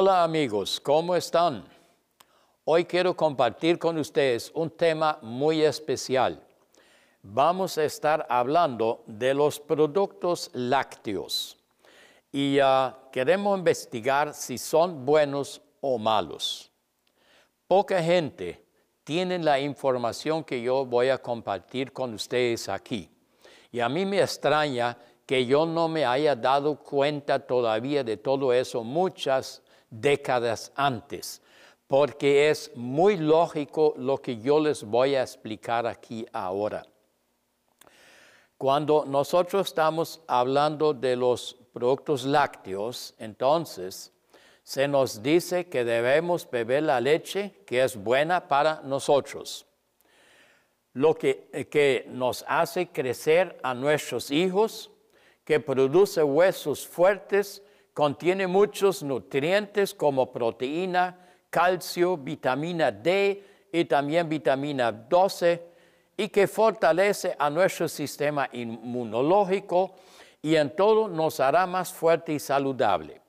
Hola amigos, ¿cómo están? Hoy quiero compartir con ustedes un tema muy especial. Vamos a estar hablando de los productos lácteos y ah, queremos investigar si son buenos o malos. Poca gente tiene la información que yo voy a compartir con ustedes aquí. Y a mí me extraña que yo no me haya dado cuenta todavía de todo eso muchas décadas antes, porque es muy lógico lo que yo les voy a explicar aquí ahora. Cuando nosotros estamos hablando de los productos lácteos, entonces se nos dice que debemos beber la leche que es buena para nosotros, lo que, que nos hace crecer a nuestros hijos, que produce huesos fuertes, contiene muchos nutrientes como proteína, calcio, vitamina D y también vitamina 12 y que fortalece a nuestro sistema inmunológico y en todo nos hará más fuerte y saludable.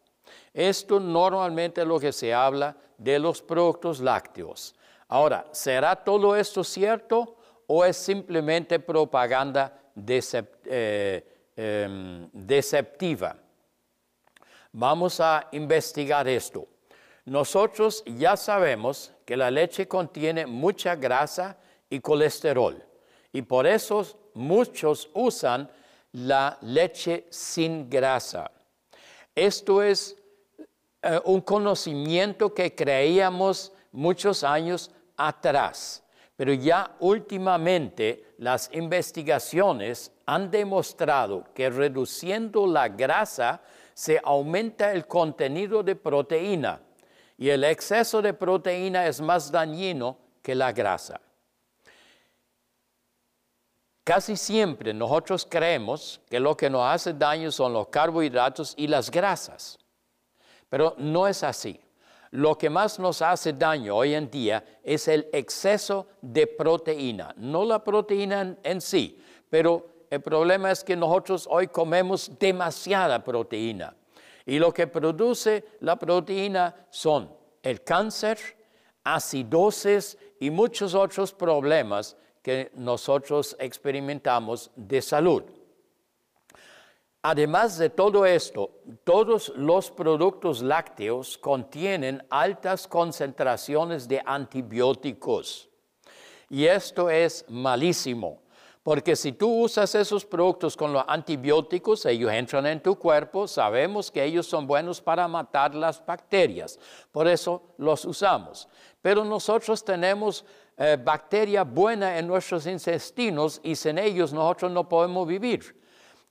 Esto normalmente es lo que se habla de los productos lácteos. Ahora, ¿será todo esto cierto o es simplemente propaganda eh, em, deceptiva? Vamos a investigar esto. Nosotros ya sabemos que la leche contiene mucha grasa y colesterol y por eso muchos usan la leche sin grasa. Esto es eh, un conocimiento que creíamos muchos años atrás, pero ya últimamente las investigaciones han demostrado que reduciendo la grasa se aumenta el contenido de proteína y el exceso de proteína es más dañino que la grasa. Casi siempre nosotros creemos que lo que nos hace daño son los carbohidratos y las grasas, pero no es así. Lo que más nos hace daño hoy en día es el exceso de proteína, no la proteína en, sí, pero el problema es que nosotros hoy comemos demasiada proteína y lo que produce la proteína son el cáncer, acidosis y muchos otros problemas que nosotros experimentamos de salud. Además de todo esto, todos los productos lácteos contienen altas concentraciones de antibióticos. Y esto es malísimo porque si tú usas esos productos con los antibióticos, ellos entran en tu cuerpo, sabemos que ellos son buenos para matar las bacterias, por eso los usamos. Pero nosotros tenemos eh, bacteria buena en nuestros intestinos y sin ellos nosotros no podemos vivir.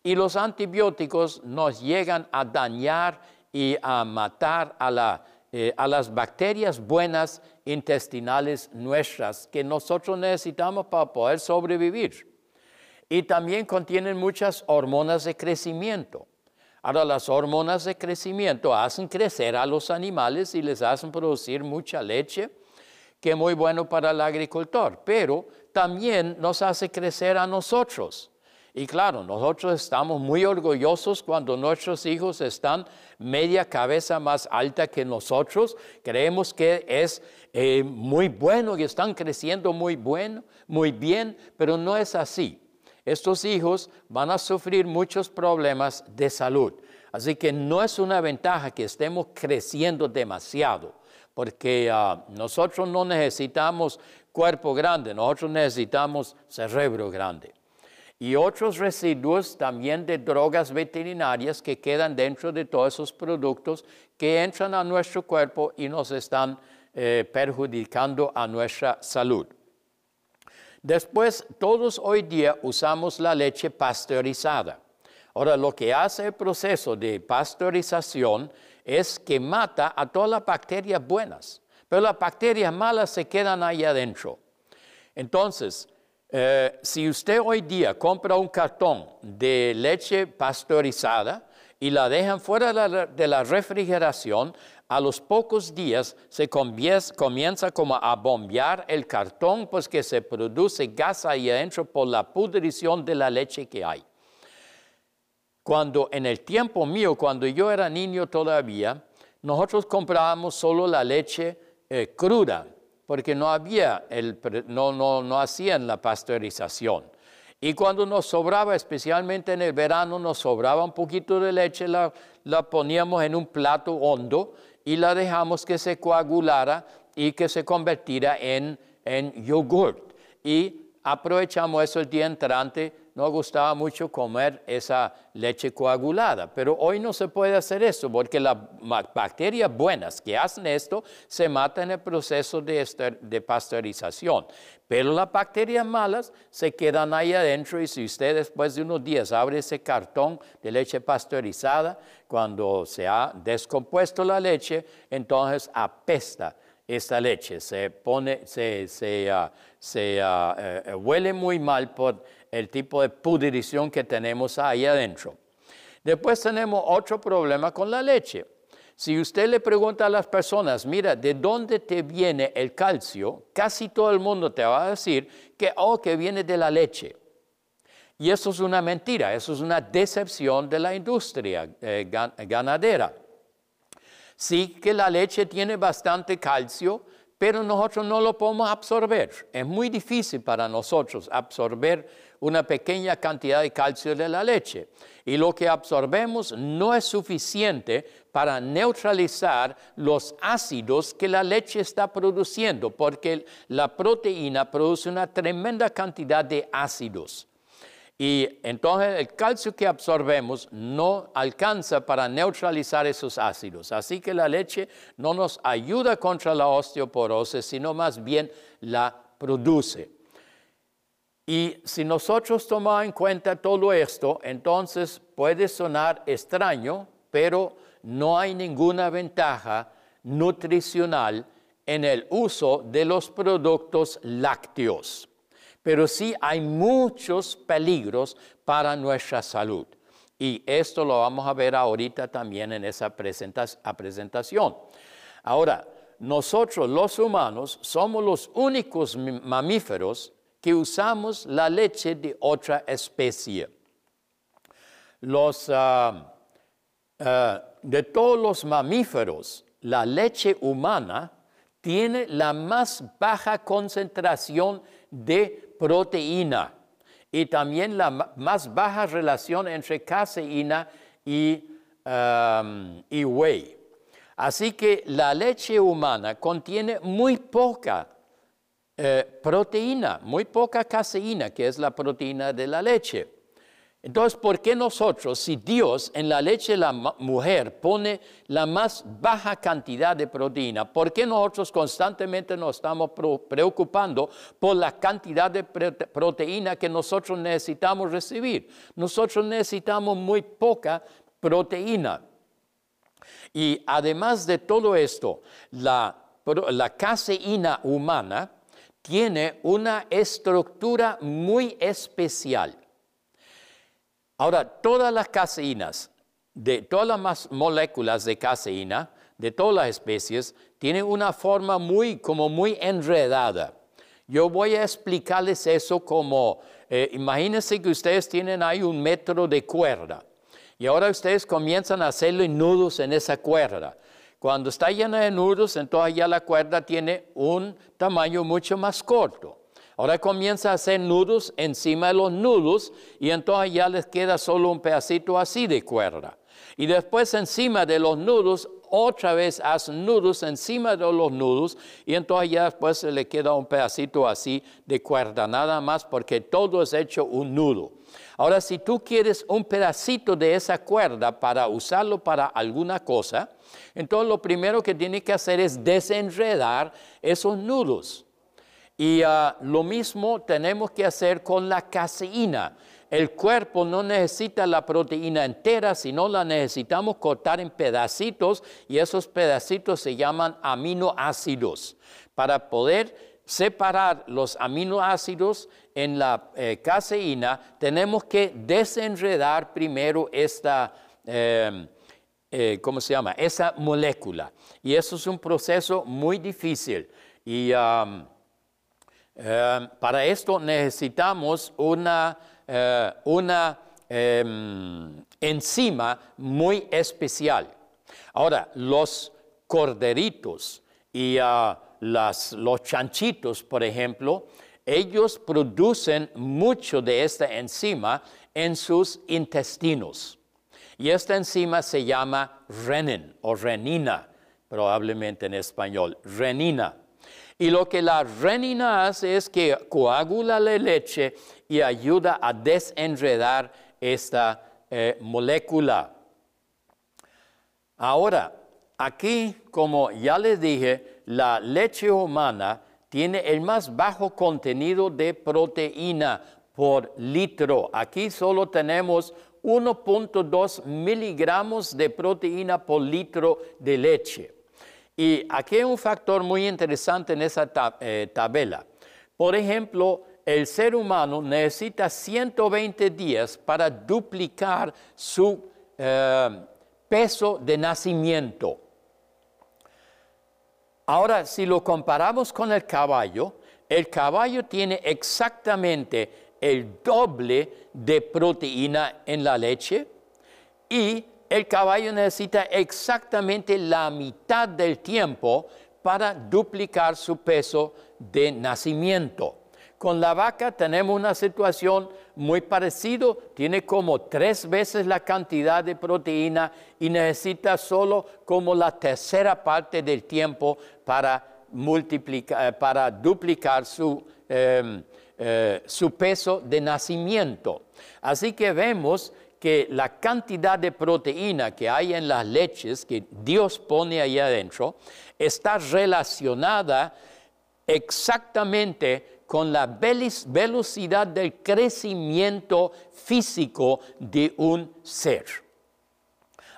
Y los antibióticos nos llegan a dañar y a matar a, eh, a las bacterias buenas intestinales nuestras que nosotros necesitamos para poder sobrevivir y también contienen muchas hormonas de crecimiento. Ahora, las hormonas de crecimiento hacen crecer a los animales y les hacen producir mucha leche, que es muy bueno para el agricultor, pero también nos hace crecer a nosotros. Y claro, nosotros estamos muy orgullosos cuando nuestros hijos están media cabeza más alta que nosotros. Creemos que es eh, muy bueno y están creciendo muy bueno, muy bien, pero no es así estos hijos van a sufrir muchos problemas de salud. Así que no es una ventaja que estemos creciendo demasiado, porque ah, nosotros no necesitamos cuerpo grande, nosotros necesitamos cerebro grande. Y otros residuos también de drogas veterinarias que quedan dentro de todos esos productos que entran a nuestro cuerpo y nos están eh, perjudicando a nuestra salud. Después, todos hoy día usamos la leche pasteurizada. Ahora, lo que hace el proceso de pasteurización es que mata a todas las bacterias buenas, pero las bacterias malas se quedan ahí adentro. Entonces, eh, si usted hoy día compra un cartón de leche pasteurizada y la dejan fuera de la refrigeración, a los pocos días se comienza como a bombear el cartón, pues que se produce gas ahí adentro por la pudrición de la leche que hay. Cuando en el tiempo mío, cuando yo era niño todavía, nosotros comprábamos solo la leche eh, cruda, porque no había, el, no, no, no hacían la pasteurización. Y cuando nos sobraba, especialmente en el verano, nos sobraba un poquito de leche, la, la poníamos en un plato hondo y la dejamos que se coagulara y que se convirtiera en, en yogurt. Y aprovechamos eso el día entrante nos gustaba mucho comer esa leche coagulada, pero hoy no se puede hacer eso porque las bacterias buenas que hacen esto se matan en el proceso de, pasteurización, pero las bacterias malas se quedan ahí adentro y si usted después de unos días abre ese cartón de leche pasteurizada, cuando se ha descompuesto la leche, entonces apesta esta leche, se pone, se, se, ah, ah, eh, huele muy mal por el tipo de pudrición que tenemos ahí adentro. Después tenemos otro problema con la leche. Si usted le pregunta a las personas, mira, ¿de dónde te viene el calcio? Casi todo el mundo te va a decir que, oh, que viene de la leche. Y eso es una mentira, eso es una decepción de la industria eh, ganadera. Sí que la leche tiene bastante calcio, pero nosotros no lo podemos absorber. Es muy difícil para nosotros absorber una pequeña cantidad de calcio de la leche. Y lo que absorbemos no es suficiente para neutralizar los ácidos que la leche está produciendo, porque la proteína produce una tremenda cantidad de ácidos. Y entonces el calcio que absorbemos no alcanza para neutralizar esos ácidos. Así que la leche no nos ayuda contra la osteoporosis, sino más bien la produce. Y si nosotros tomamos en cuenta todo esto, entonces puede sonar extraño, pero no hay ninguna ventaja nutricional en el uso de los productos lácteos pero sí hay muchos peligros para nuestra salud. Y esto lo vamos a ver ahorita también en esa presentación. Ahora, nosotros los humanos somos los únicos mamíferos usamos la leche de otra especie. Los, ah, ah, de todos los mamíferos, la leche humana tiene la más baja concentración de proteína y también la más baja relación entre caseína y, um, y whey. Así que la leche humana contiene muy poca eh, proteína, muy poca caseína, que es la proteína de la leche. Entonces, ¿por qué nosotros, si Dios en la leche de la mujer pone la más baja cantidad de proteína, ¿por qué nosotros constantemente nos estamos preocupando por la cantidad de proteína que nosotros necesitamos recibir? Nosotros necesitamos muy poca proteína. Y además de todo esto, la, la caseína humana tiene una estructura muy especial. Ahora, todas las caseínas, de todas las moléculas de caseína, de todas las especies, tienen una forma muy, como muy enredada. Yo voy a explicarles eso como, eh, imagínense que ustedes tienen ahí un metro de cuerda y ahora ustedes comienzan a hacerle nudos en esa cuerda. Cuando está llena de nudos, entonces ya la cuerda tiene un tamaño mucho más corto. Ahora comienza a hacer nudos encima de los nudos y entonces ya les queda solo un pedacito así de cuerda. Y después encima de los nudos, otra vez hacen nudos encima de los nudos y entonces ya después le queda un pedacito así de cuerda, nada más porque todo es hecho un nudo. Ahora, si tú quieres un pedacito de esa cuerda para usarlo para alguna cosa, entonces lo primero que tienes que hacer es desenredar esos nudos. Y ah, lo mismo tenemos que hacer con la caseína. El cuerpo no necesita la proteína entera, sino la necesitamos cortar en pedacitos y esos pedacitos se llaman aminoácidos. Para poder separar los aminoácidos en la eh, caseína, tenemos que desenredar primero esta, em, eh, ¿cómo se llama? Esa molécula. Y eso es un proceso muy difícil. Y Em, para esto necesitamos una, eh, una em, enzima muy especial. Ahora, los corderitos y ah, los chanchitos, por ejemplo, ellos producen mucho de esta enzima en sus intestinos. Y esta enzima se llama renin o renina, probablemente en español, renina. Y lo que la renina hace es que coagula la leche y ayuda a desenredar esta eh, molécula. Ahora, aquí, como ya les dije, la leche humana tiene el más bajo contenido de proteína por litro. Aquí solo tenemos 1.2 miligramos de proteína por litro de leche. Y aquí hay un factor muy interesante en esa eh, tabla. Por ejemplo, el ser humano necesita 120 días para duplicar su eh, peso de nacimiento. Ahora, si lo comparamos con el caballo, el caballo tiene exactamente el doble de proteína en la leche y el caballo necesita exactamente la mitad del tiempo para duplicar su peso de nacimiento. Con la vaca tenemos una situación muy parecida, tiene como tres veces la cantidad de proteína y necesita solo como la tercera parte del tiempo para, multiplicar, eh, para duplicar su, em, eh, su peso de nacimiento. Así que vemos que la cantidad de proteína que hay en las leches que Dios pone ahí adentro está relacionada exactamente con la velocidad del crecimiento físico de un ser.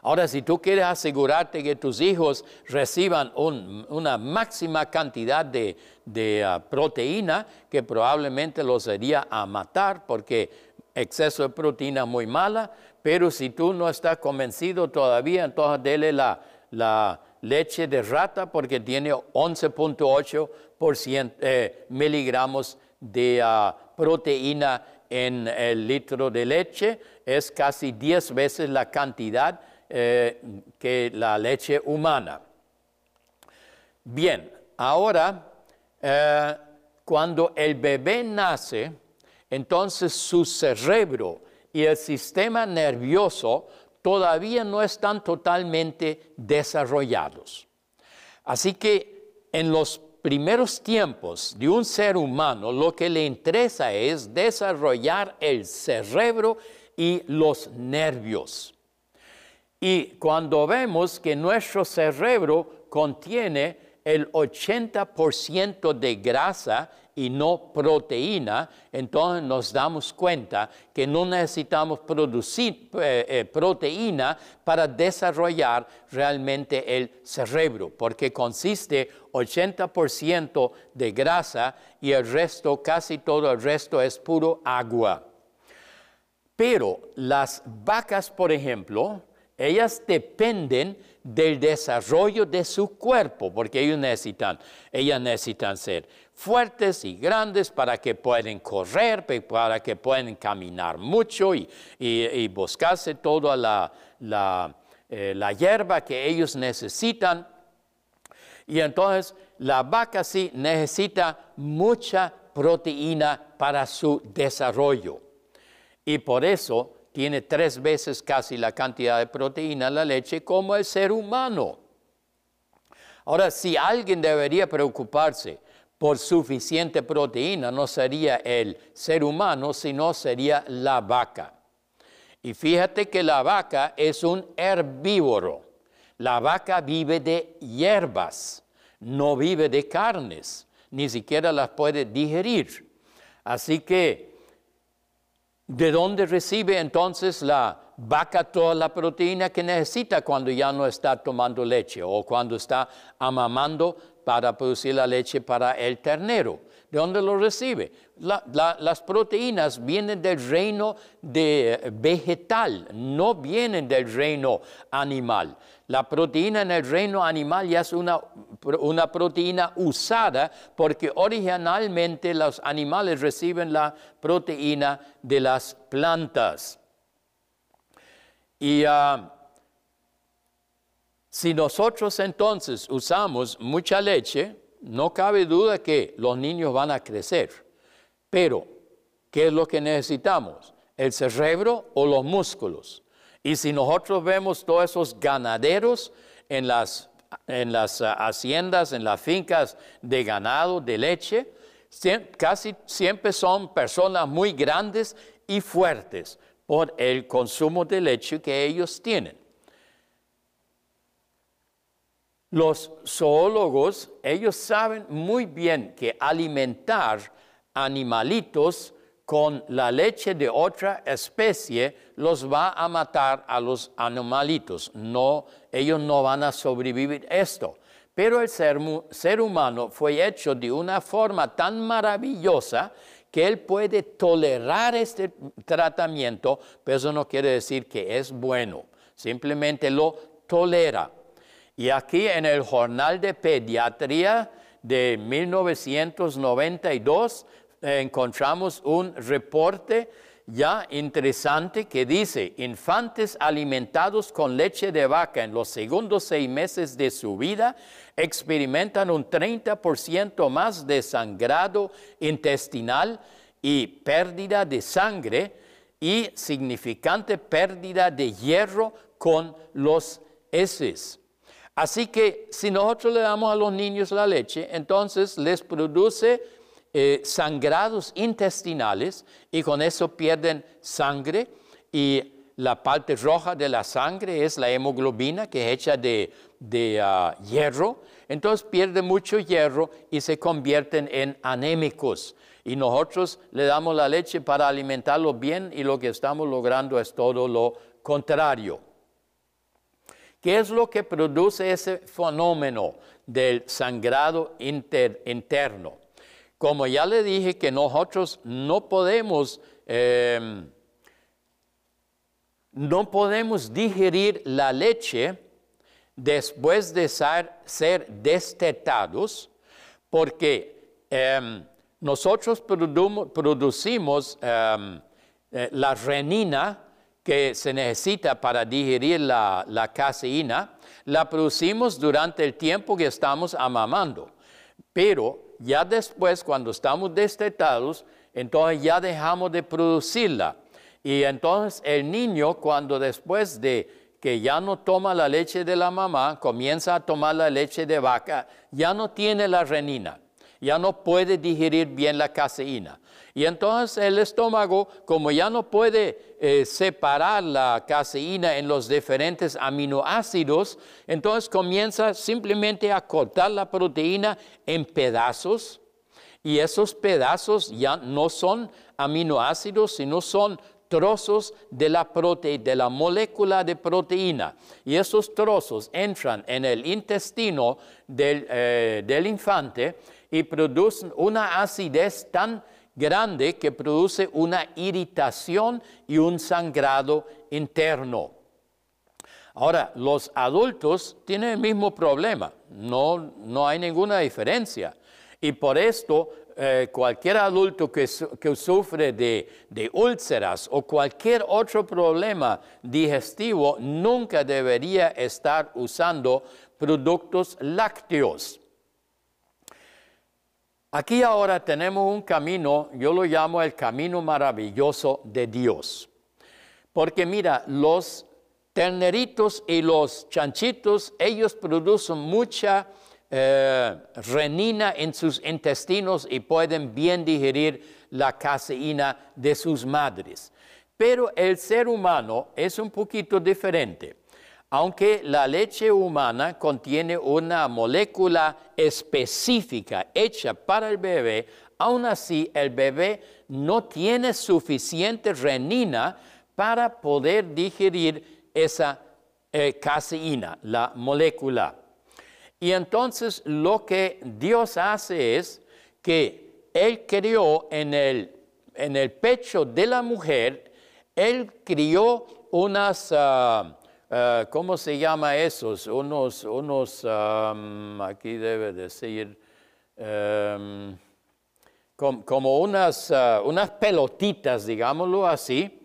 Ahora, si tú quieres asegurarte que tus hijos reciban una máxima cantidad de, ah, proteína, que probablemente los sería a matar porque exceso de proteína muy mala, pero si tú no estás convencido todavía, entonces dele la leche de rata porque tiene 11.8 eh, miligramos de ah, proteína en el litro de leche, es casi 10 veces la cantidad eh, que la leche humana. Bien, ahora, eh, cuando el bebé nace, entonces su cerebro y el sistema nervioso todavía no están totalmente desarrollados. Así que en los primeros tiempos de un ser humano lo que le interesa es desarrollar el cerebro y los nervios. Y cuando vemos que nuestro cerebro contiene el 80% de grasa y no proteína, entonces nos damos cuenta que no necesitamos producir eh, eh, proteína para desarrollar realmente el cerebro, porque consiste 80% de grasa y el resto, casi todo el resto es puro agua. Pero las vacas, por ejemplo, ellas dependen del desarrollo de su cuerpo, porque ellos necesitan, ellas necesitan ser fuertes y grandes para que puedan correr, para que puedan caminar mucho y, buscarse toda la, la, eh, la hierba que ellos necesitan. Y entonces la vaca sí necesita mucha proteína para su desarrollo. Y por eso tiene tres veces casi la cantidad de proteína en la leche como el ser humano. Ahora, si alguien debería preocuparse por suficiente proteína, no sería el ser humano, sino sería la vaca. Y fíjate que la vaca es un herbívoro. La vaca vive de hierbas, no vive de carnes, ni siquiera las puede digerir. Así que ¿De dónde recibe entonces la vaca toda la proteína que necesita cuando ya no está tomando leche o cuando está amamando para producir la leche para el ternero? ¿De dónde lo recibe? las proteínas vienen del reino de vegetal, no vienen del reino animal. La proteína en el reino animal ya es una, una proteína usada porque originalmente los animales reciben la proteína de las plantas. Y ah, Si nosotros entonces usamos mucha leche, no cabe duda que los niños van a crecer. Pero, ¿qué es lo que necesitamos? ¿El cerebro o los músculos? Y si nosotros vemos todos esos ganaderos en las, en las ah, haciendas, en las fincas de ganado, de leche, casi siempre son personas muy grandes y fuertes por el consumo de leche que ellos tienen. Los zoólogos, ellos saben muy bien que alimentar animalitos con la leche de otra especie los va a matar a los animalitos. No, ellos no van a sobrevivir esto. Pero el ser, humano fue hecho de una forma tan maravillosa que él puede tolerar este tratamiento, pero eso no quiere decir que es bueno, simplemente lo tolera. Y aquí en el Jornal de Pediatría de 1992 eh, encontramos un reporte ya interesante que dice, infantes alimentados con leche de vaca en los segundos seis meses de su vida experimentan un 30% más de sangrado intestinal y pérdida de sangre y significante pérdida de hierro con los heces. Así que si nosotros le damos a los niños la leche, entonces les produce eh, sangrados intestinales y con eso pierden sangre y la parte roja de la sangre es la hemoglobina que es hecha de, ah, hierro, entonces pierden mucho hierro y se convierten en anémicos. Y nosotros le damos la leche para alimentarlos bien y lo que estamos logrando es todo lo contrario. ¿Qué es lo que produce ese fenómeno del sangrado interno? Como ya le dije que nosotros no podemos, em, no podemos digerir la leche después de ser, destetados, porque em, nosotros producimos em, eh, la renina que se necesita para digerir la, la caseína, la producimos durante el tiempo que estamos amamando. Pero ya después, cuando estamos destetados, entonces ya dejamos de producirla. Y entonces el niño, cuando después de que ya no toma la leche de la mamá, comienza a tomar la leche de vaca, ya no tiene la renina, ya no puede digerir bien la caseína. Y entonces el estómago, como ya no puede eh, separar la caseína en los diferentes aminoácidos, entonces comienza simplemente a cortar la proteína en pedazos. Y esos pedazos ya no son aminoácidos, sino son trozos de la, de la molécula de proteína. Y esos trozos entran en el intestino del, eh, del infante y producen una acidez tan grande que produce una irritación y un sangrado interno. Ahora, los adultos tienen el mismo problema, no, no hay ninguna diferencia. Y por esto, eh, cualquier adulto que, sufre de, de, úlceras o cualquier otro problema digestivo nunca debería estar usando productos lácteos. Aquí ahora tenemos un camino, yo lo llamo el camino maravilloso de Dios. Porque mira, los terneritos y los chanchitos, ellos producen mucha eh, renina en sus intestinos y pueden bien digerir la caseína de sus madres. Pero el ser humano es un poquito diferente. Aunque la leche humana contiene una molécula específica hecha para el bebé, aún así el bebé no tiene suficiente renina para poder digerir esa eh, caseína, la molécula. Y entonces lo que Dios hace es que Él crió en el, en el pecho de la mujer, Él crió unas... Ah, eh, ¿cómo se llama esos? Unos, unos aquí debe decir, em, como unas, eh, unas pelotitas, digámoslo así,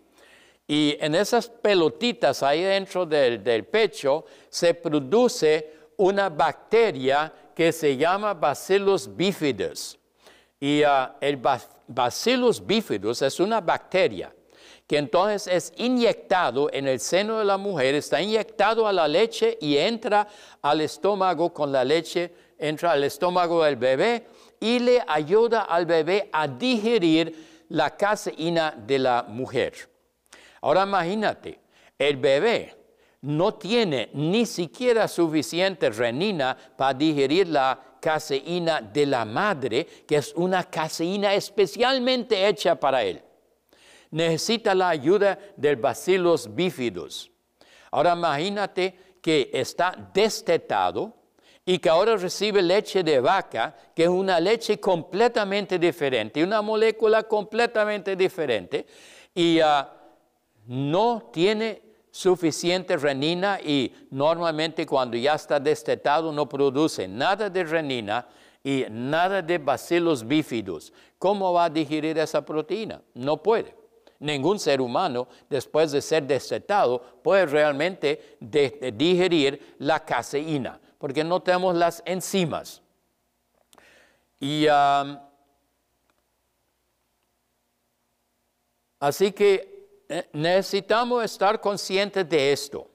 Y en esas pelotitas ahí dentro del, pecho se produce una bacteria que se llama Bacillus bifidus. Y ah, el Bacillus bifidus es una bacteria que entonces es inyectado en el seno de la mujer, está inyectado a la leche y entra al estómago con la leche, entra al estómago del bebé y le ayuda al bebé a digerir la caseína de la mujer. Ahora imagínate, el bebé no tiene ni siquiera suficiente renina para digerir la caseína de la madre, que es una caseína especialmente hecha para él. Necesita la ayuda del Bacillus bifidus. Ahora imagínate que está destetado y que ahora recibe leche de vaca, que es una leche completamente diferente, una molécula completamente diferente, y ah, no tiene suficiente renina y normalmente cuando ya está destetado no produce nada de renina y nada de bacillus bifidus. ¿Cómo va a digerir esa proteína? No puede. Ningún ser humano, después de ser destetado, puede realmente digerir la caseína, porque no tenemos las enzimas. Y así que eh, necesitamos estar conscientes de esto.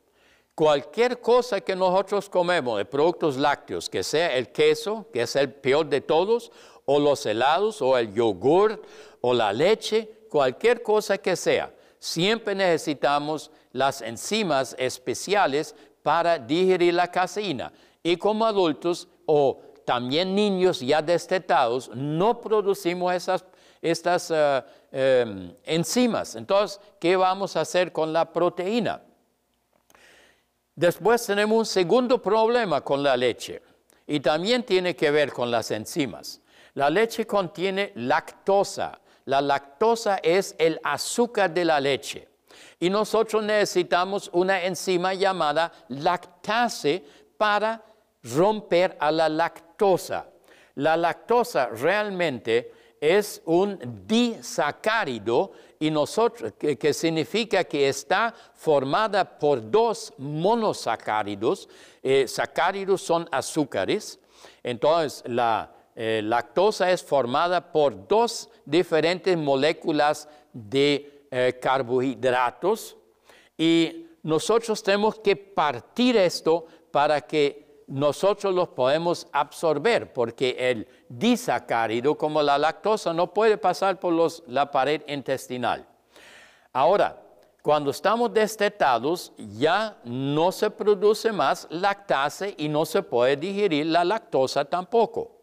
Cualquier cosa que nosotros comemos de productos lácteos, que sea el queso, que es el peor de todos, o los helados, o el yogur, o la leche, cualquier cosa que sea, siempre necesitamos las enzimas especiales para digerir la caseína. Y como adultos o también niños ya destetados, no producimos esas estas eh, em, enzimas. Entonces, ¿qué vamos a hacer con la proteína? Después tenemos un segundo problema con la leche y también tiene que ver con las enzimas. La leche contiene lactosa. La lactosa es el azúcar de la leche. Y nosotros necesitamos una enzima llamada lactase para romper a la lactosa. La lactosa realmente es un disacárido y nosotros, que, significa que está formada por dos monosacáridos. Eh, sacáridos son azúcares. Entonces, la eh, lactosa es formada por dos diferentes moléculas de eh, carbohidratos y nosotros tenemos que partir esto para que nosotros los podemos absorber porque el disacárido como la lactosa no puede pasar por la pared intestinal. Ahora, cuando estamos destetados ya no se produce más lactase y no se puede digerir la lactosa tampoco.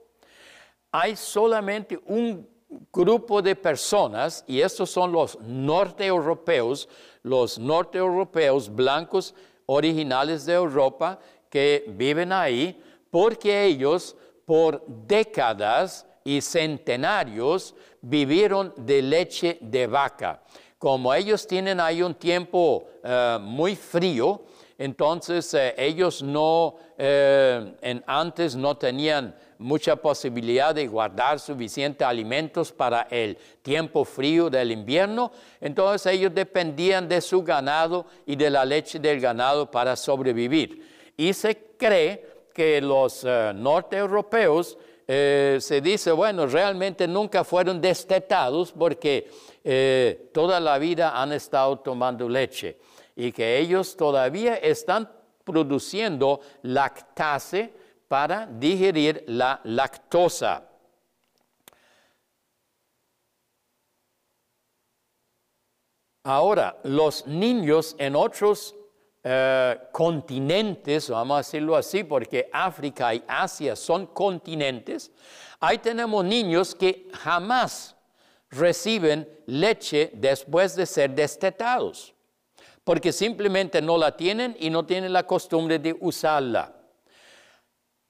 Hay solamente un grupo de personas, y estos son los norteeuropeos, los norteeuropeos blancos originales de Europa, que viven ahí, porque ellos por décadas y centenarios vivieron de leche de vaca. Como ellos tienen ahí un tiempo eh, muy frío, entonces eh, ellos no, eh, en, antes no tenían mucha posibilidad de guardar suficientes alimentos para el tiempo frío del invierno, entonces ellos dependían de su ganado y de la leche del ganado para sobrevivir. Y se cree que los uh, norteeuropeos eh, se dice, bueno, realmente nunca fueron destetados porque eh, toda la vida han estado tomando leche y que ellos todavía están produciendo lactase para digerir la lactosa. Ahora, los niños en otros eh, continentes, vamos a decirlo así, porque África y Asia son continentes, ahí tenemos niños que jamás reciben leche después de ser destetados, porque simplemente no la tienen y no tienen la costumbre de usarla.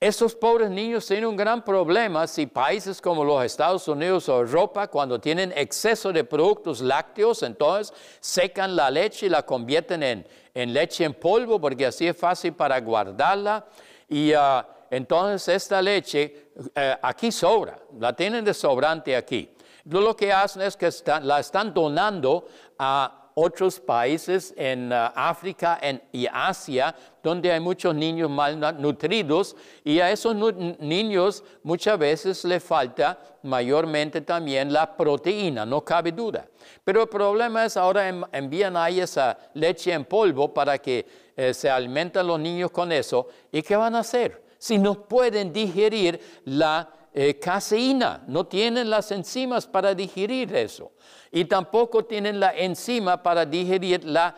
Estos pobres niños tienen un gran problema si países como los Estados Unidos o Europa, cuando tienen exceso de productos lácteos, entonces secan la leche y la convierten en, leche en polvo, porque así es fácil para guardarla. Y ah, entonces esta leche eh, aquí sobra, la tienen de sobrante aquí. Lo que hacen es que la están donando a otros países en ah, África y Asia donde hay muchos niños malnutridos y a esos niños muchas veces les falta mayormente también la proteína, no cabe duda. Pero el problema es ahora envían ahí esa leche en polvo para que eh, se alimenten los niños con eso. ¿Y qué van a hacer? Si no pueden digerir la eh, caseína, no tienen las enzimas para digerir eso. Y tampoco tienen la enzima para digerir la,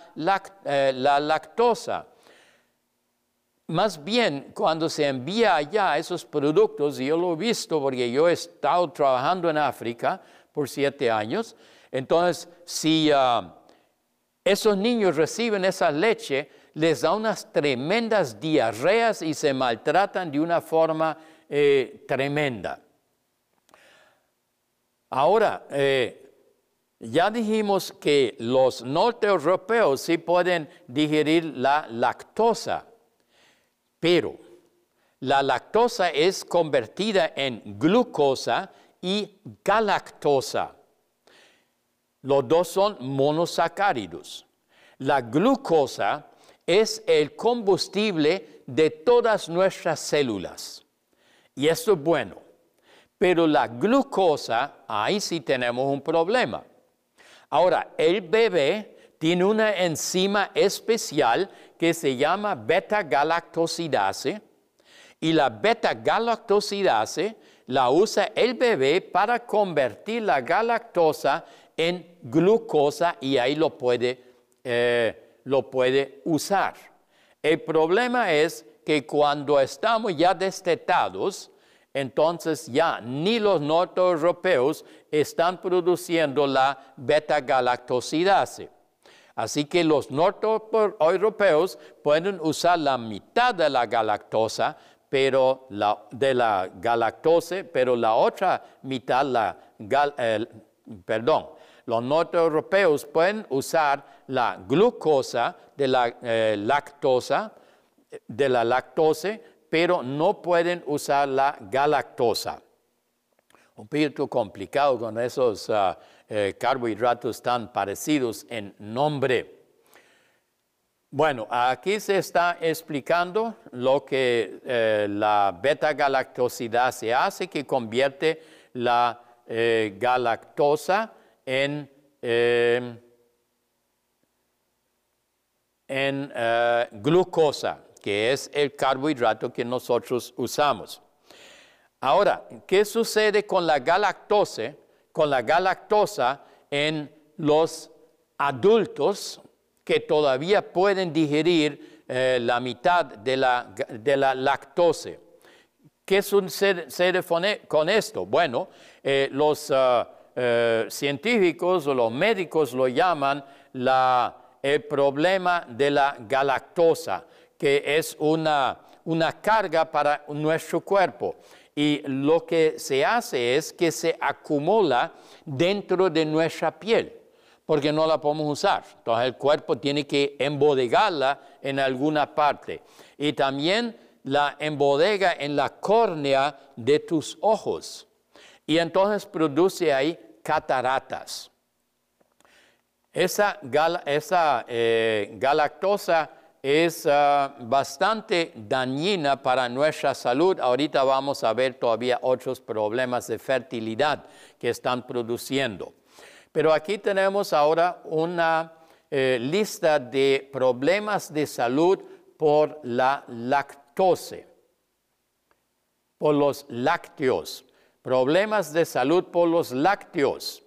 eh, la lactosa. Más bien, cuando se envía allá esos productos, y yo lo he visto porque yo he estado trabajando en África por siete años, entonces si ah, esos niños reciben esa leche, les da unas tremendas diarreas y se maltratan de una forma eh, tremenda. Ahora, eh, ya dijimos que los norte europeos sí pueden digerir la lactosa. Pero la lactosa es convertida en glucosa y galactosa. Los dos son monosacáridos. La glucosa es el combustible de todas nuestras células. Y esto es bueno. Pero la glucosa, ahí sí tenemos un problema. Ahora, el bebé tiene una enzima especial que se llama beta-galactosidase y la beta-galactosidase la usa el bebé para convertir la galactosa en glucosa y ahí lo puede, eh, lo puede usar. El problema es que cuando estamos ya destetados, entonces ya ni los norteeuropeos están produciendo la beta-galactosidase. Así que los norteeuropeos pueden usar la mitad de la galactosa, pero la, de la galactose, pero la otra mitad, la perdón, los norteeuropeos pueden usar la glucosa de la eh, lactosa, de la lactose, pero no pueden usar la galactosa. Un poquito complicado con esos ah, eh, carbohidratos tan parecidos en nombre. Bueno, aquí se está explicando lo que eh, la beta-galactosidase hace, que convierte la eh, galactosa en, en glucosa, que es el carbohidrato que nosotros usamos. Ahora, ¿qué sucede con la galactose? con la galactosa en los adultos que todavía pueden digerir eh, la mitad de la, de la lactose. ¿Qué sucede con esto? Bueno, eh, los ah, eh, científicos o los médicos lo llaman la, el problema de la galactosa, que es una, una carga para nuestro cuerpo y lo que se hace es que se acumula dentro de nuestra piel, porque no la podemos usar. Entonces el cuerpo tiene que embodegarla en alguna parte. Y también la embodega en la córnea de tus ojos. Y entonces produce ahí cataratas. Esa, eh, galactosa es ah, bastante dañina para nuestra salud. Ahorita vamos a ver todavía otros problemas de fertilidad que están produciendo. Pero aquí tenemos ahora una eh, lista de problemas de salud por la lactose, por los lácteos. Problemas de salud por los lácteos.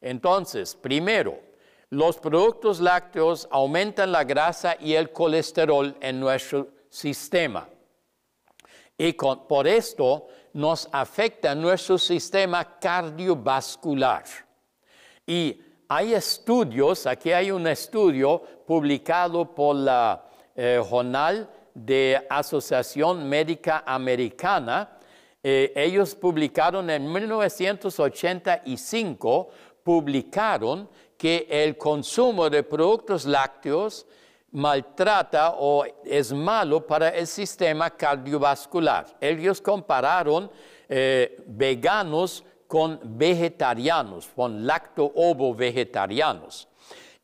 Entonces, primero, los productos lácteos aumentan la grasa y el colesterol en nuestro sistema. Y por esto nos afecta nuestro sistema cardiovascular. Y hay estudios, aquí hay un estudio publicado por la eh, Journal de Asociación Médica Americana. Eh, ellos publicaron en 1985, publicaron que el consumo de productos lácteos maltrata o es malo para el sistema cardiovascular. Ellos compararon eh, veganos con vegetarianos, con lacto-ovo vegetarianos.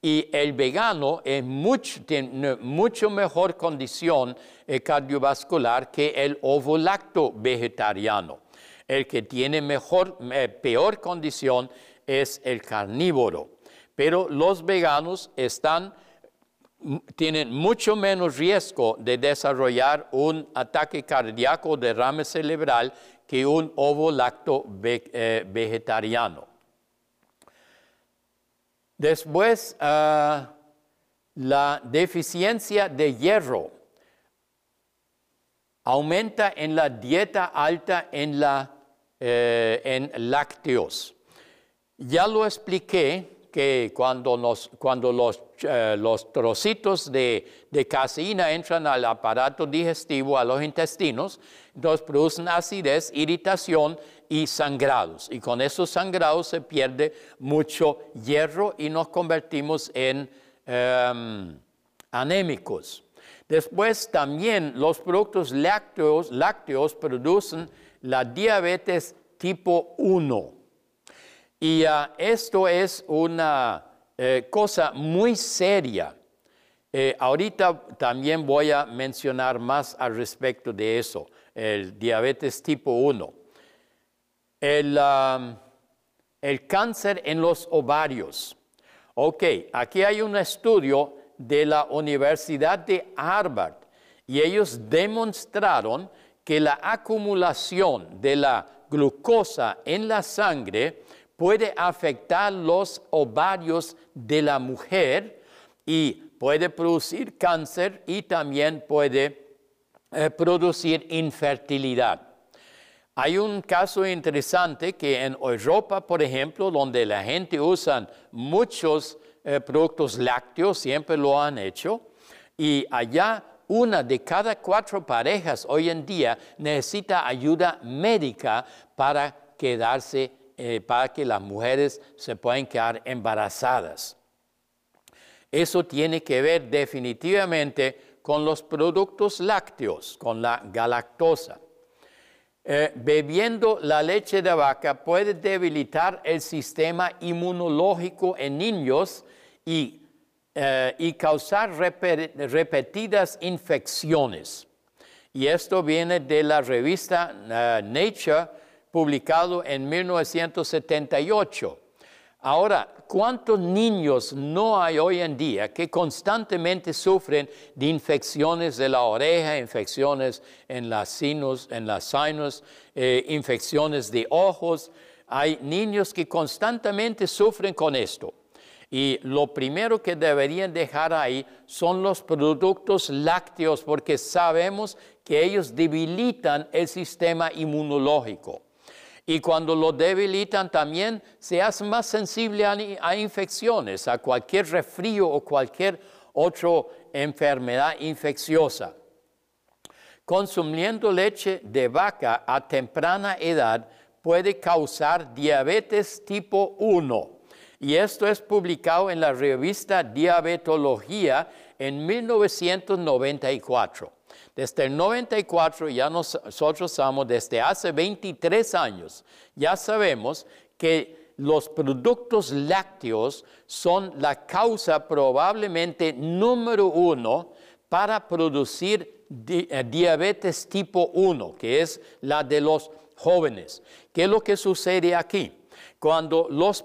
Y el vegano tiene mucho mejor condición eh, cardiovascular que el ovolacto vegetariano. El que tiene eh, peor condición es el carnívoro. Pero los veganos tienen mucho menos riesgo de desarrollar un ataque cardíaco o derrame cerebral que un ovolacto eh, vegetariano. Después, ah, la deficiencia de hierro aumenta en la dieta alta en, eh, en lácteos. Ya lo expliqué que cuando, los, eh, los, trocitos de, de, caseína entran al aparato digestivo, a los intestinos, entonces producen acidez, irritación y sangrados. Y con esos sangrados se pierde mucho hierro y nos convertimos en em, anémicos. Después también los productos lácteos, lácteos producen la diabetes tipo 1. Y ah, esto es una eh, cosa muy seria. Eh, ahorita también voy a mencionar más al respecto de eso, el diabetes tipo 1. El, el cáncer en los ovarios. Ok, aquí hay un estudio de la Universidad de Harvard y ellos demostraron que la acumulación de la glucosa en la sangre puede afectar los ovarios de la mujer y puede producir cáncer y también puede eh, producir infertilidad. Hay un caso interesante que en Europa, por ejemplo, donde la gente usa muchos eh, productos lácteos, siempre lo han hecho, y allá una de cada cuatro parejas hoy en día necesita ayuda médica para quedarse, eh, para que las mujeres se puedan quedar embarazadas. Eso tiene que ver definitivamente con los productos lácteos, con la galactosa. Eh, bebiendo la leche de vaca puede debilitar el sistema inmunológico en niños y, eh, causar repetidas infecciones. Y esto viene de la revista Nature, publicado en 1978. Ahora, ¿cuántos niños no hay hoy en día que constantemente sufren de infecciones de la oreja, infecciones en las sinus, en las sinus, eh, infecciones de ojos? Hay niños que constantemente sufren con esto. Y lo primero que deberían dejar ahí son los productos lácteos porque sabemos que ellos debilitan el sistema inmunológico. Y cuando lo debilitan también se hace más sensible a, infecciones, a cualquier resfrío o cualquier otra enfermedad infecciosa. Consumiendo leche de vaca a temprana edad puede causar diabetes tipo 1. Y esto es publicado en la revista Diabetología en 1994. Desde el 94 ya nosotros sabemos, desde hace 23 años, ya sabemos que los productos lácteos son la causa probablemente número uno para producir eh, diabetes tipo 1, que es la de los jóvenes. ¿Qué es lo que sucede aquí? Cuando los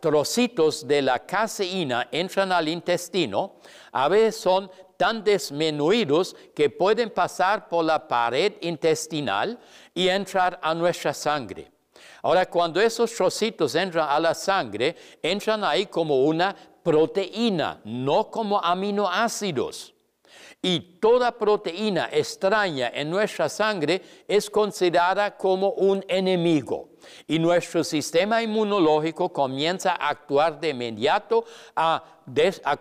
trocitos de la caseína entran al intestino, a veces son tan disminuidos que pueden pasar por la pared intestinal y entrar a nuestra sangre. Ahora, cuando esos trocitos entran a la sangre, entran ahí como una proteína, no como aminoácidos. Y toda proteína extraña en nuestra sangre es considerada como un enemigo. Y nuestro sistema inmunológico comienza a actuar de inmediato a,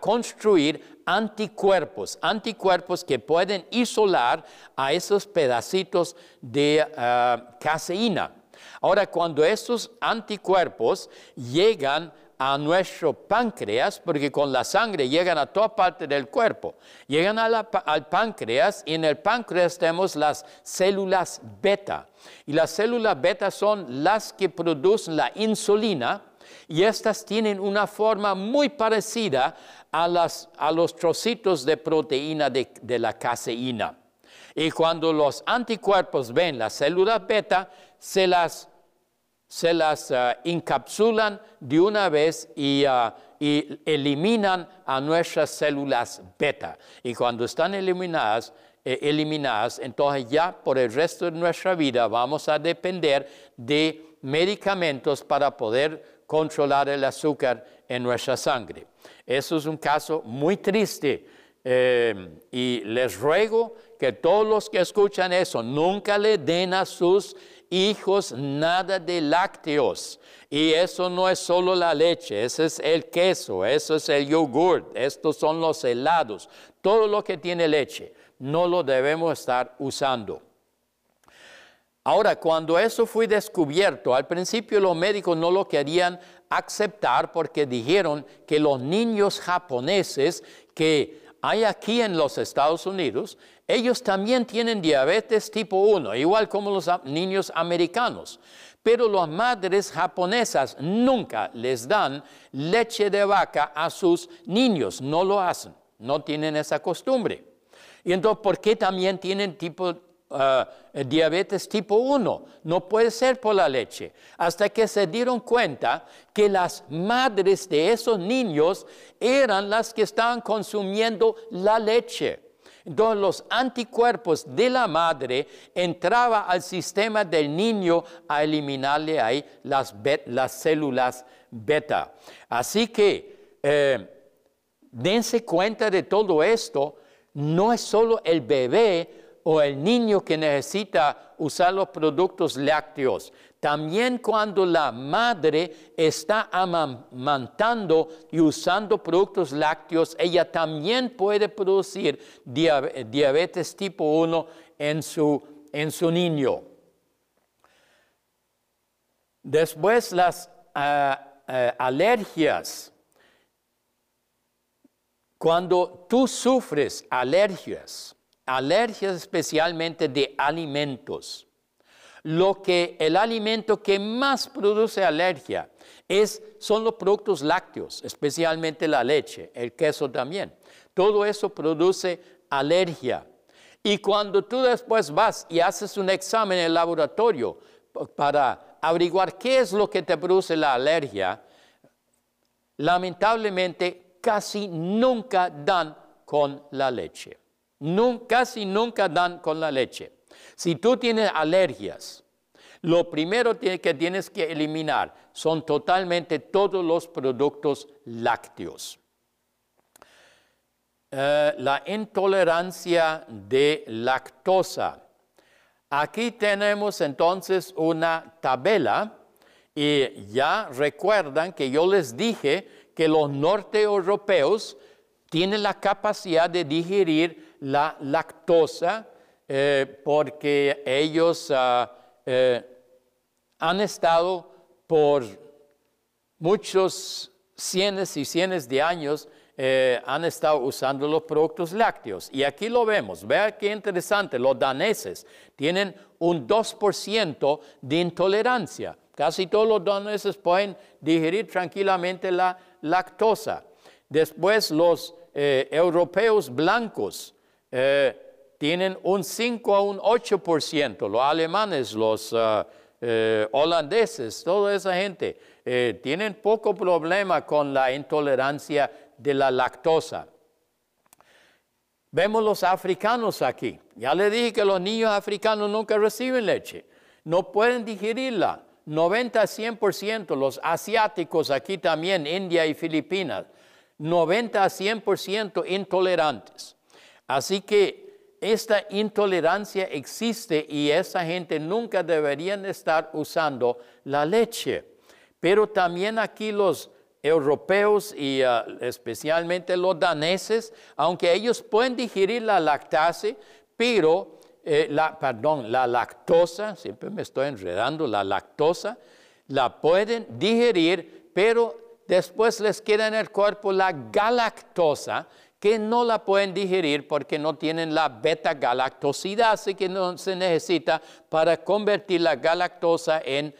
construir anticuerpos, anticuerpos que pueden isolar a esos pedacitos de ah, caseína. Ahora, cuando esos anticuerpos llegan a nuestro páncreas, porque con la sangre llegan a toda parte del cuerpo. Llegan al páncreas y en el páncreas tenemos las células beta. Y las células beta son las que producen la insulina y estas tienen una forma muy parecida a, los trocitos de proteína de, la caseína. Y cuando los anticuerpos ven las células beta, se las, ah, encapsulan de una vez ah, y, eliminan a nuestras células beta. Y cuando están eliminadas, eh, eliminadas, entonces ya por el resto de nuestra vida vamos a depender de medicamentos para poder controlar el azúcar en nuestra sangre. Eso es un caso muy triste eh, y les ruego que todos los que escuchan eso nunca le den a sus hijos nada de lácteos. Y eso no es solo la leche, ese es el queso, eso es el yogur, estos son los helados, todo lo que tiene leche, no lo debemos estar usando. Ahora, cuando eso fue descubierto, al principio los médicos no lo querían aceptar porque dijeron que los niños japoneses que hay aquí en los Estados Unidos, ellos también tienen diabetes tipo 1, igual como los niños americanos. Pero las madres japonesas nunca les dan leche de vaca a sus niños, no lo hacen, no tienen esa costumbre. Y entonces, ¿por qué también tienen tipo Uh, diabetes tipo 1. No puede ser por la leche. Hasta que se dieron cuenta que las madres de esos niños eran las que estaban consumiendo la leche. Entonces los anticuerpos de la madre entraban al sistema del niño a eliminarle ahí las, las células beta. Así que eh, dense cuenta de todo esto. No es solo el bebé o el niño que necesita usar los productos lácteos. También cuando la madre está amamantando y usando productos lácteos, ella también puede producir diabetes tipo 1 en su, en su niño. Después las ah, ah, alergias. Cuando tú sufres alergias, alergias especialmente de alimentos. Lo que el alimento que más produce alergia es, son los productos lácteos, especialmente la leche, el queso también. Todo eso produce alergia. Y cuando tú después vas y haces un examen en el laboratorio para averiguar qué es lo que te produce la alergia, lamentablemente casi nunca dan con la leche casi nunca dan con la leche. Si tú tienes alergias, lo primero que tienes que eliminar son totalmente todos los productos lácteos. Eh, la intolerancia de lactosa. Aquí tenemos entonces una tabla y ya recuerdan que yo les dije que los norte-europeos tienen la capacidad de digerir la lactosa eh, porque ellos ah, eh, han estado por muchos cientos y cientos de años eh, han estado usando los productos lácteos. Y aquí lo vemos. Vea qué interesante. Los daneses tienen un 2% de intolerancia. Casi todos los daneses pueden digerir tranquilamente la lactosa. Después los europeos blancos eh, tienen un 5 a un 8%, los alemanes, los eh, holandeses, toda esa gente, tienen poco problema con la intolerancia de la lactosa. Vemos los africanos aquí. Ya le dije que los niños africanos nunca reciben leche. No pueden digerirla. 90 a 100%. Los asiáticos aquí también, India y Filipinas. 90 a 100% intolerantes. Así que esta intolerancia existe y esa gente nunca deberían estar usando la leche. Pero también aquí los europeos y ah, especialmente los daneses, aunque ellos pueden digerir la lactase, pero eh, la, perdón, la lactosa, siempre me estoy enredando, la lactosa, la pueden digerir, pero después les queda en el cuerpo la galactosa, que no la pueden digerir porque no tienen la beta-galactosidase que no se necesita para convertir la galactosa en,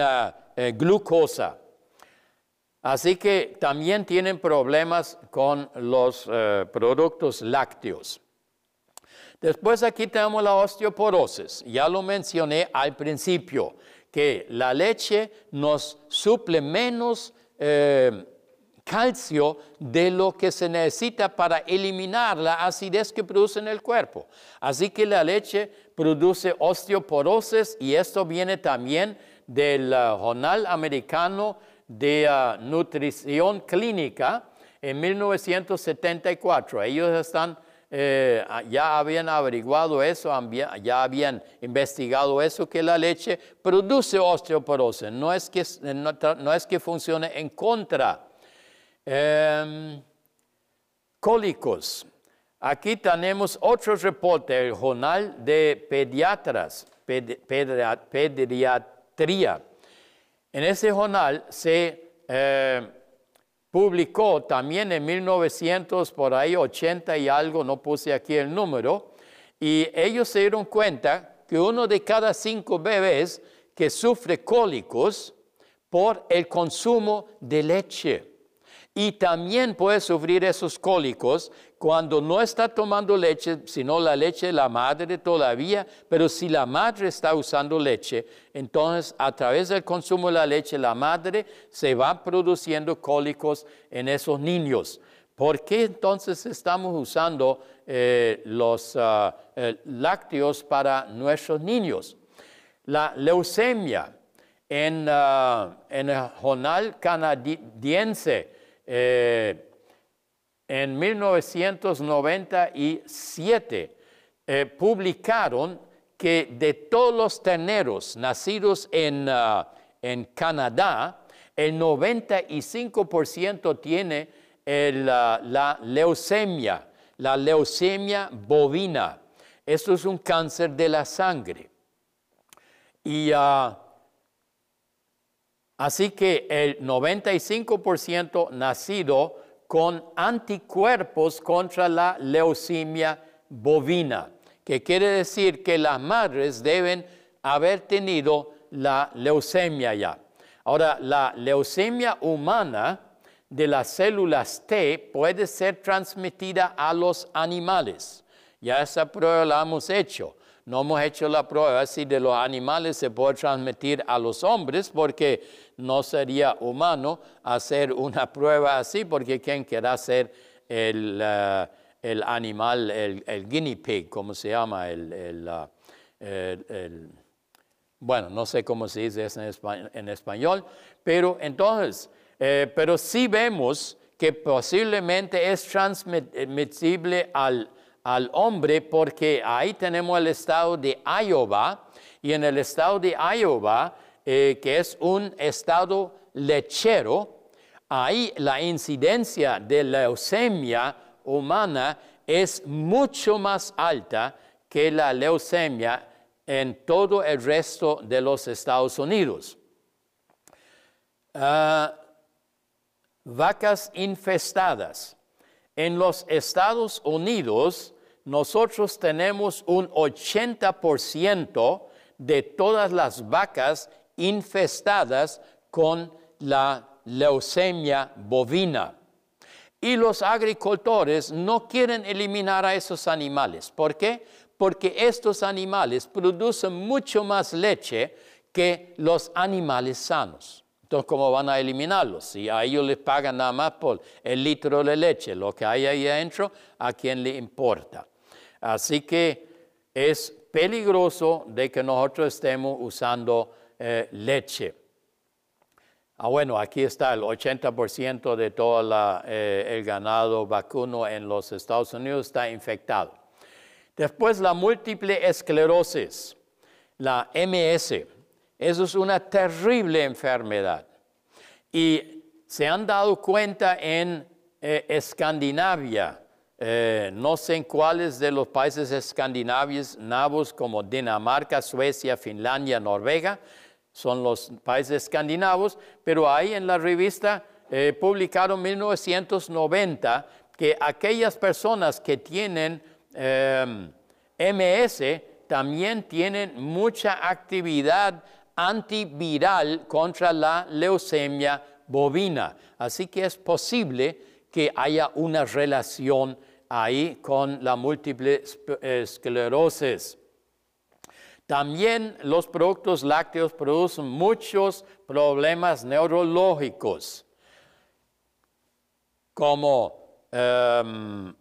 ah, eh, glucosa. Así que también tienen problemas con los eh, productos lácteos. Después aquí tenemos la osteoporosis. Ya lo mencioné al principio, que la leche nos suple menos eh, calcio de lo que se necesita para eliminar la acidez que produce en el cuerpo. Así que la leche produce osteoporosis y esto viene también del uh, Jornal Americano de uh, Nutrición Clínica en 1974. Ellos están, eh, ya habían averiguado eso, ya habían investigado eso, que la leche produce osteoporosis. No es que, no, es que funcione en contra. Em, cólicos. Aquí tenemos otro reporte, el Jornal de Pediatras, Pediatría en ese jornal se eh, publicó también en 1900, por ahí 80 y algo, no puse aquí el número, y ellos se dieron cuenta que uno de cada cinco bebés que sufre cólicos por el consumo de leche. Y también puede sufrir esos cólicos cuando no está tomando leche, sino la leche de la madre todavía, pero si la madre está usando leche, entonces a través del consumo de la leche, la madre se va produciendo cólicos en esos niños. ¿Por qué entonces estamos usando eh, los ah, eh, lácteos para nuestros niños? La leucemia en, ah, en el jornal canadiense eh, en 1997 eh, publicaron que de todos los terneros nacidos en, ah, en Canadá, el 95% tiene ah, la leucemia, la leucemia bovina. Esto es un cáncer de la sangre. Y uh, Así que el 95% nacido con anticuerpos contra la leucemia bovina, que quiere decir que las madres deben haber tenido la leucemia ya. Ahora, la leucemia humana de las células T puede ser transmitida a los animales. Ya esa prueba la hemos hecho. No hemos hecho la prueba si de los animales se puede transmitir a los hombres porque no sería humano hacer una prueba así porque ¿quién quiera ser el, eh, el animal, el, guinea pig, como se llama, el, uh, bueno, no sé cómo se dice eso en español, pero entonces, eh, pero sí vemos que posiblemente es transmisible al al hombre porque ahí tenemos el estado de Iowa y en el estado de Iowa, eh, que es un estado lechero, ahí la incidencia de leucemia humana es mucho más alta que la leucemia en todo el resto de los Estados Unidos. Ah, vacas infestadas. En los Estados Unidos, nosotros tenemos un 80% de todas las vacas infestadas con la leucemia bovina. Y los agricultores no quieren eliminar a esos animales. ¿Por qué? Porque estos animales producen mucho más leche que los animales sanos. Entonces, ¿cómo van a eliminarlos? Si a ellos les pagan nada más por el litro de leche, lo que hay ahí adentro, ¿a quién le importa? Así que es peligroso de que nosotros estemos usando eh, leche. Ah, bueno, aquí está el 80% de todo eh, el ganado vacuno en los Estados Unidos está infectado. Después la múltiple esclerosis, la MS. Eso es una terrible enfermedad. Y se han dado cuenta en eh, Escandinavia, no sé en cuáles de los países escandinavios, navos como Dinamarca, Suecia, Finlandia, Noruega, son los países escandinavos, pero ahí en la revista eh, publicaron 1990 que aquellas personas que tienen MS también tienen mucha actividad antiviral contra la leucemia bovina. Así que es posible que haya una relación ahí con la múltiple esclerosis. También los productos lácteos producen muchos problemas neurológicos, como em,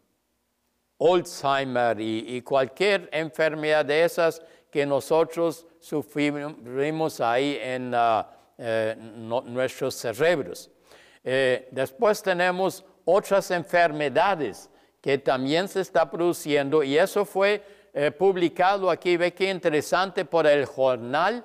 Alzheimer y, cualquier enfermedad de esas que nosotros sufrimos ahí en ah, eh, nuestros cerebros. Eh, después tenemos otras enfermedades que también se está produciendo y eso fue eh, publicado aquí, ve que interesante por el jornal,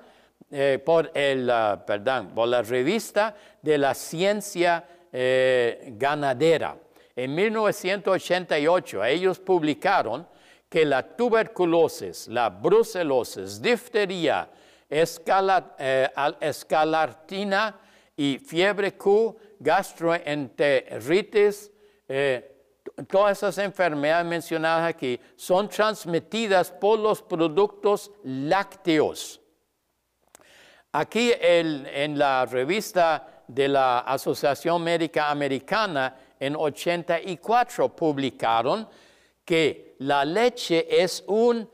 eh, por, el, ah, perdón, por la revista de la ciencia eh, ganadera. En 1988 ellos publicaron que la tuberculosis, la brucelosis, difteria, escalartina y fiebre Q, gastroenteritis, todas esas enfermedades mencionadas aquí son transmitidas por los productos lácteos. Aquí en la revista de la Asociación Médica Americana en 84 publicaron que la leche es un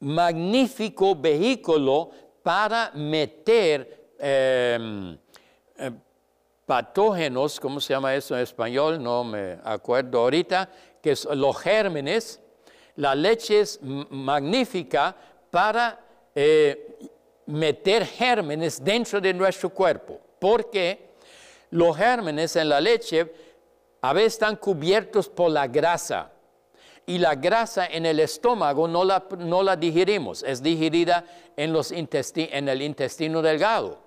magnífico vehículo para meter eh, patógenos, ¿cómo se llama eso en español? No me acuerdo ahorita, que son los gérmenes. La leche es magnífica para eh, meter gérmenes dentro de nuestro cuerpo, porque los gérmenes en la leche a veces están cubiertos por la grasa y la grasa en el estómago no la, no la digerimos, es digerida en, los en el intestino delgado.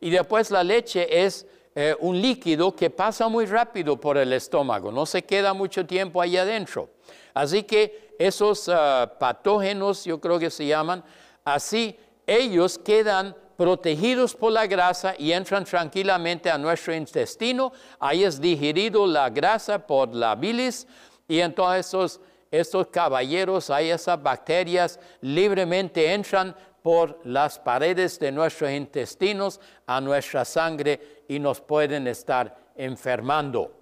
Y después la leche es eh, un líquido que pasa muy rápido por el estómago, no se queda mucho tiempo ahí adentro. Así que esos ah, patógenos, yo creo que se llaman, así ellos quedan protegidos por la grasa y entran tranquilamente a nuestro intestino. Ahí es digerido la grasa por la bilis y entonces estos, estos caballeros, ahí esas bacterias libremente entran por las paredes de nuestros intestinos a nuestra sangre y nos pueden estar enfermando.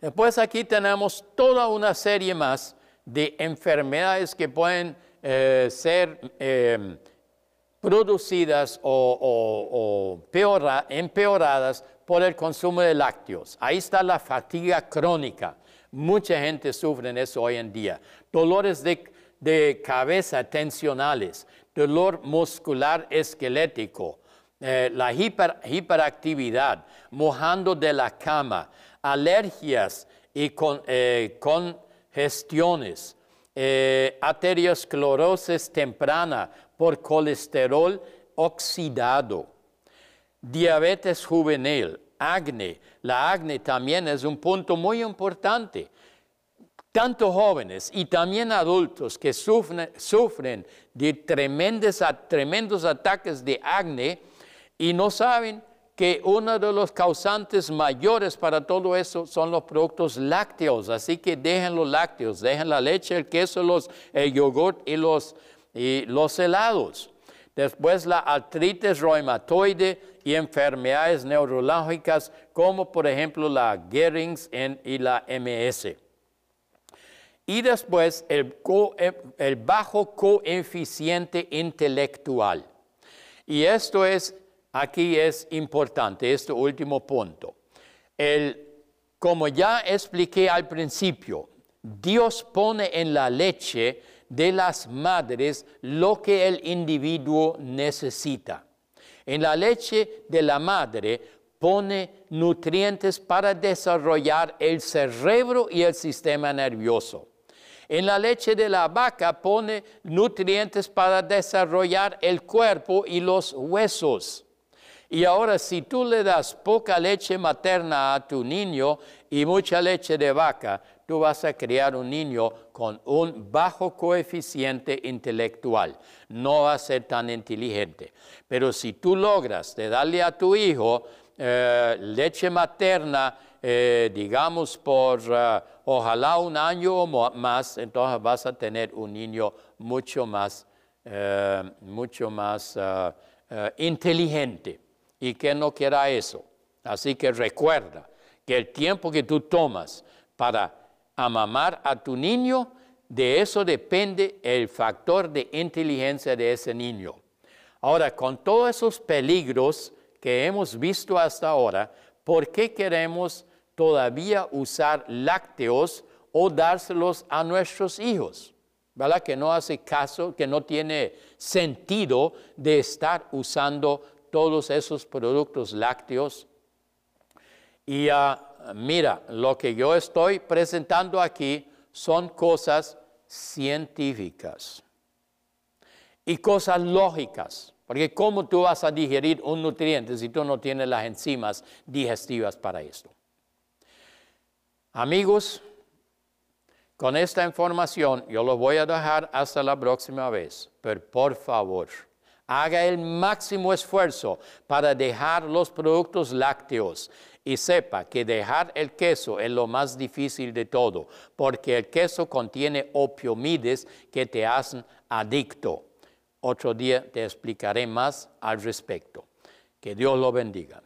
Después aquí tenemos toda una serie más de enfermedades que pueden eh, ser em, producidas o, empeoradas por el consumo de lácteos. Ahí está la fatiga crónica. Mucha gente sufre eso hoy en día. Dolores de de cabeza tensionales, dolor muscular esquelético, eh, la hiperactividad, mojando de la cama, alergias y con, eh, congestiones, eh, arteriosclerosis temprana por colesterol oxidado, diabetes juvenil, acne. La acne también es un punto muy importante tanto jóvenes y también adultos que sufren, de tremendos ataques de acné y no saben que uno de los causantes mayores para todo eso son los productos lácteos. Así que dejen los lácteos, dejen la leche, el queso, los, el yogurt y los, y los helados. Después la artritis reumatoide y enfermedades neurológicas como por ejemplo la Gehrings y la MS y después el, el bajo coeficiente intelectual. Y esto es, aquí es importante, este último punto. El, como ya expliqué al principio, Dios pone en la leche de las madres lo que el individuo necesita. En la leche de la madre pone nutrientes para desarrollar el cerebro y el sistema nervioso. En la leche de la vaca pone nutrientes para desarrollar el cuerpo y los huesos. Y ahora si tú le das poca leche materna a tu niño y mucha leche de vaca, tú vas a criar un niño con un bajo coeficiente intelectual. No va a ser tan inteligente. Pero si tú logras darle a tu hijo eh, leche materna, eh, digamos, por eh, ojalá un año o más, entonces vas a tener un niño mucho más, mucho más inteligente y que no quiera eso. Así que recuerda que el tiempo que tú tomas para amamar a tu niño, de eso depende el factor de inteligencia de ese niño. Ahora, con todos esos peligros que hemos visto hasta ahora, ¿por qué queremos todavía usar lácteos o dárselos a nuestros hijos? ¿Verdad? Que no hace caso, que no tiene sentido de estar usando todos esos productos lácteos. Y ah, mira, lo que yo estoy presentando aquí son cosas científicas y cosas lógicas. Porque ¿cómo tú vas a digerir un nutriente si tú no tienes las enzimas digestivas para esto? Amigos, con esta información yo lo voy a dejar hasta la próxima vez, pero por favor, haga el máximo esfuerzo para dejar los productos lácteos y sepa que dejar el queso es lo más difícil de todo, porque el queso contiene opiomides que te hacen adicto. Otro día te explicaré más al respecto. Que Dios lo bendiga.